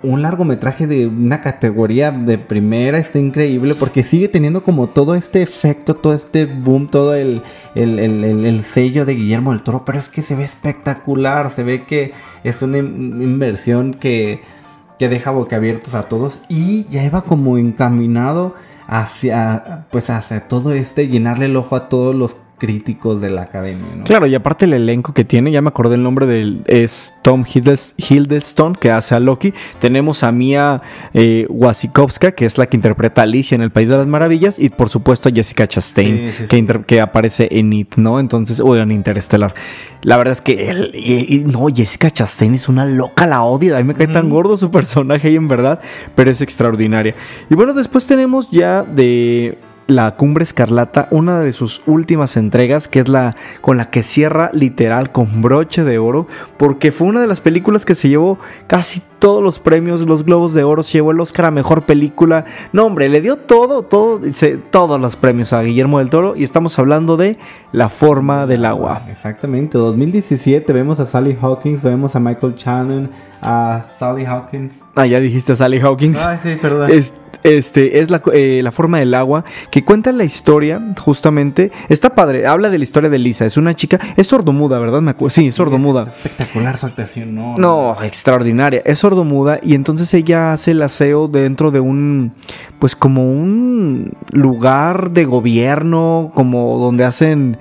un largometraje de una categoría de primera. Está increíble porque sigue teniendo como todo este efecto, todo este boom, todo el, el, sello de Guillermo del Toro. Pero es que se ve espectacular. Se ve que es una inversión que, que deja boquiabiertos a todos. Y ya iba como encaminado hacia, pues hacia todo este, llenarle el ojo a todos los críticos de la academia, ¿no? Claro, y aparte el elenco que tiene, ya me acordé el nombre del, es Tom Hiddleston, que hace a Loki. Tenemos a Mia eh, Wasikowska, que es la que interpreta a Alicia en El País de las Maravillas, y por supuesto a Jessica Chastain, Sí, sí, que, sí. inter- que aparece en It, ¿no? Entonces, o en Interestelar. La verdad es que, él- y- y no, Jessica Chastain es una loca, la odia. A mí me cae tan gordo su personaje ahí en verdad, pero es extraordinaria. Y bueno, después tenemos ya de la Cumbre Escarlata, una de sus últimas entregas, que es la con la que cierra literal con broche de oro, porque fue una de las películas que se llevó casi todos los premios, los Globos de Oro, se llevó el Oscar a Mejor Película. No, hombre, le dio todo, todo, se- todos los premios a Guillermo del Toro y estamos hablando de La Forma del Agua. Exactamente, 2017 vemos a Sally Hawkins, vemos a Michael Shannon, a Sally Hawkins. Ah, ya dijiste Sally Hawkins. Ay, sí, perdón. Es- este es la, eh, la forma del agua que cuenta la historia justamente está padre habla de la historia de Lisa es una chica es sordomuda verdad me acuerdo sí es sordomuda Es espectacular su actuación, ¿no? no extraordinaria es sordomuda y entonces ella hace el aseo dentro de un pues como un lugar de gobierno como donde hacen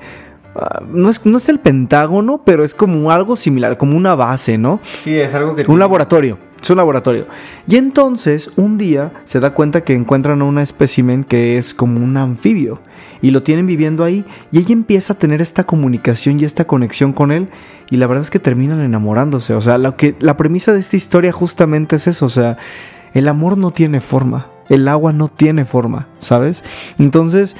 ah, no es, no es el Pentágono, pero es como algo similar, como una base, ¿no? Sí, es algo que... Un laboratorio. Es un laboratorio. Y entonces, un día se da cuenta que encuentran un espécimen que es como un anfibio. Y lo tienen viviendo ahí. Y ella empieza a tener esta comunicación y esta conexión con él. Y la verdad es que terminan enamorándose. O sea, lo que, la premisa de esta historia justamente es eso. O sea, el amor no tiene forma. El agua no tiene forma, ¿sabes? Entonces,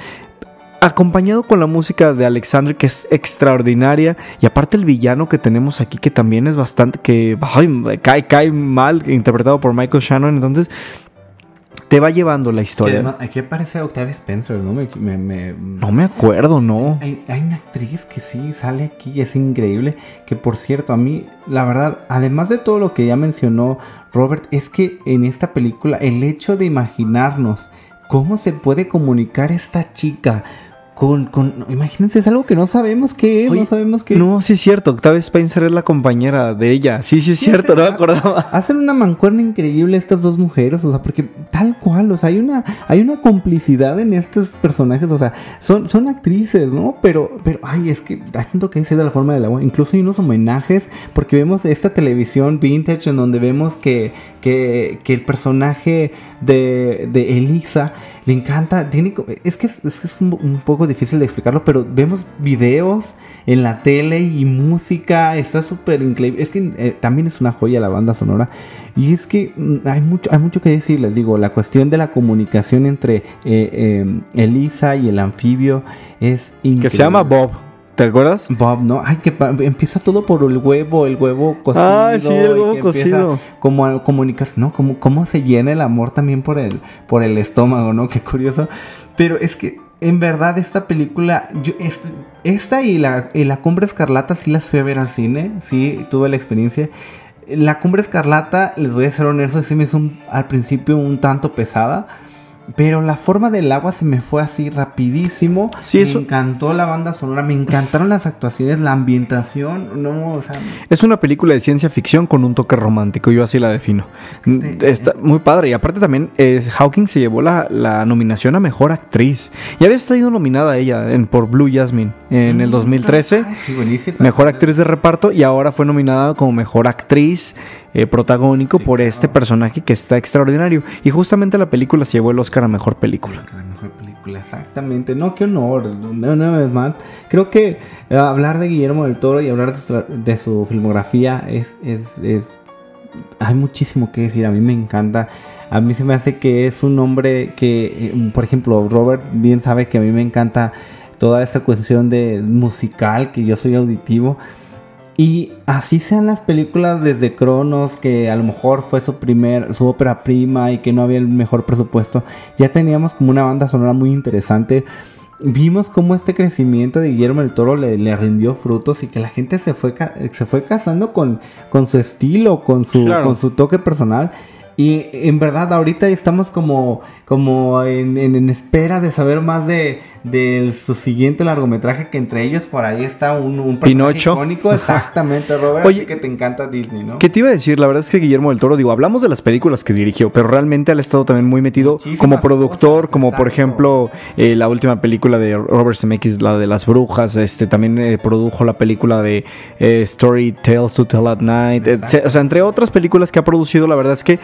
acompañado con la música de Alexander que es extraordinaria y aparte el villano que tenemos aquí que también es bastante que ay, cae cae mal interpretado por Michael Shannon entonces te va llevando la historia además, aquí aparece Octavia Spencer, ¿no? Me, me- me- no me acuerdo no Hay, hay una actriz que sí sale aquí y es increíble. Que por cierto, a mí, la verdad, además de todo lo que ya mencionó Robert, es que en esta película el hecho de imaginarnos cómo se puede comunicar esta chica con, con imagínense, es algo que no sabemos qué es, Oye, no sabemos qué no sí es cierto Octavia Spencer es la compañera de ella sí sí es Sí, cierto no me acordaba Hacen una mancuerna increíble estas dos mujeres, o sea, porque tal cual, o sea, hay una, hay una complicidad en estos personajes, o sea, son, son actrices, ¿no? Pero, pero, ay, es que hay tanto que decir de la forma del agua. Incluso hay unos homenajes, porque vemos esta televisión vintage en donde vemos que, que, que el personaje de, de Elisa le encanta, tiene, es que es, es que es un, un poco difícil de explicarlo, pero vemos videos en la tele y música, está súper increíble. Es que eh, también es una joya la banda sonora. Y es que mm, hay mucho, hay mucho que decir, les digo, la cuestión de la comunicación entre eh, eh, Elisa y el anfibio es increíble. que se llama Bob ¿te acuerdas? Bob, ¿no? Ay, que empieza todo por el huevo, el huevo cocido. Ah, sí, el huevo cocido. Como a comunicarse, ¿no? Como, cómo se llena el amor también por el, por el estómago, ¿no? [laughs] Qué curioso. Pero es que, en verdad, esta película, yo, este- esta y la, y la Cumbre Escarlata sí las fui a ver al cine, sí, tuve la experiencia. La Cumbre Escarlata, les voy a ser honesto, sí me hizo un- al principio un tanto pesada. Pero la forma del agua se me fue así rapidísimo. Sí, me eso- encantó la banda sonora, me encantaron las actuaciones, la ambientación. No, o sea, Es una película de ciencia ficción con un toque romántico, yo así la defino. Es que este- Está muy padre. Y aparte también, eh, Hawking se llevó la, la nominación a Mejor Actriz. Ya había estado nominada ella en, por Blue Jasmine en el Mm, 2013. ay, sí, buenísima. Mejor actriz de reparto y ahora fue nominada como mejor actriz eh, protagónico Sí, por claro. este personaje que está extraordinario. Y justamente la película se llevó el Oscar a mejor película. La mejor película, exactamente. No, qué honor. Una, vez más. Creo que eh, hablar de Guillermo del Toro y hablar de su, de su filmografía es, es, es. Hay muchísimo que decir. A mí me encanta. A mí se me hace que es un hombre que, eh, por ejemplo, Robert bien sabe que a mí me encanta toda esta cuestión de musical, que yo soy auditivo. Y así sean las películas desde Cronos, que a lo mejor fue su primer, su ópera prima y que no había el mejor presupuesto, ya teníamos como una banda sonora muy interesante. Vimos cómo este crecimiento de Guillermo del Toro le, le rindió frutos y que la gente se fue, se fue casando con, con su estilo, con su, Claro. con su toque personal. Y en verdad ahorita estamos como, como en, en- en espera de saber más de, de su siguiente largometraje, que entre ellos por ahí está un, un Pinocho. icónico. Exactamente, Robert. Oye, que te encanta Disney, ¿no? ¿Qué te iba a decir? La verdad es que Guillermo del Toro, digo, hablamos de las películas que dirigió, pero realmente él ha estado también muy metido Muchísimas como productor, cosas, como por ejemplo eh, la última película de Robert Zemeckis, la de las brujas, este también eh, produjo la película de eh, Story Tales to Tell at Night, o sea, entre otras películas que ha producido, la verdad es que,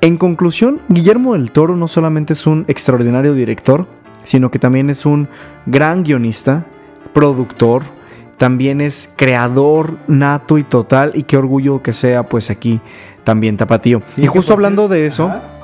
en conclusión, Guillermo del Toro no solamente es un extraordinario director, sino que también es un gran guionista, productor, también es creador nato y total y qué orgullo que sea pues aquí también Tapatío. Sí, y justo hablando de eso, Ajá.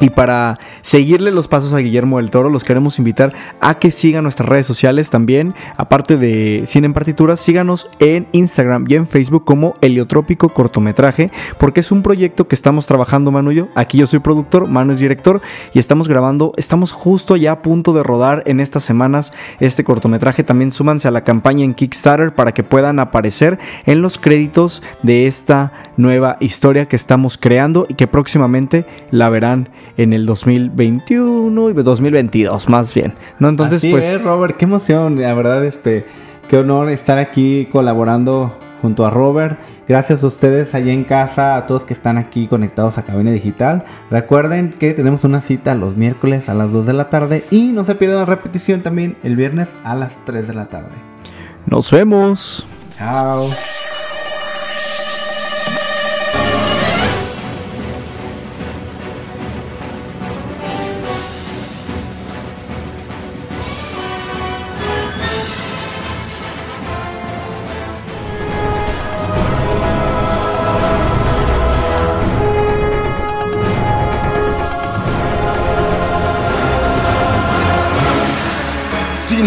Y para seguirle los pasos a Guillermo del Toro, los queremos invitar a que sigan nuestras redes sociales también. Aparte de Cine en Partituras, síganos en Instagram y en Facebook como Heliotrópico Cortometraje, porque es un proyecto que estamos trabajando Manu y yo. Aquí yo soy productor, Manu es director y estamos grabando, estamos justo ya a punto de rodar en estas semanas este cortometraje. También súmanse a la campaña en Kickstarter para que puedan aparecer en los créditos de esta nueva historia que estamos creando y que próximamente la verán en el 2021 y 2022 más bien. ¿no? Entonces, Así pues es, Robert, qué emoción, la verdad, este, qué honor estar aquí colaborando junto a Robert. Gracias a ustedes allá en casa, a todos que están aquí conectados a Cabina Digital. Recuerden que tenemos una cita los miércoles a las 2 de la tarde y no se pierdan la repetición también el viernes a las 3 de la tarde. nos vemos. Chao.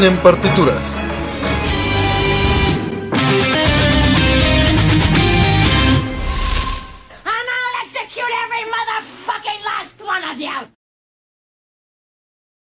En partituras.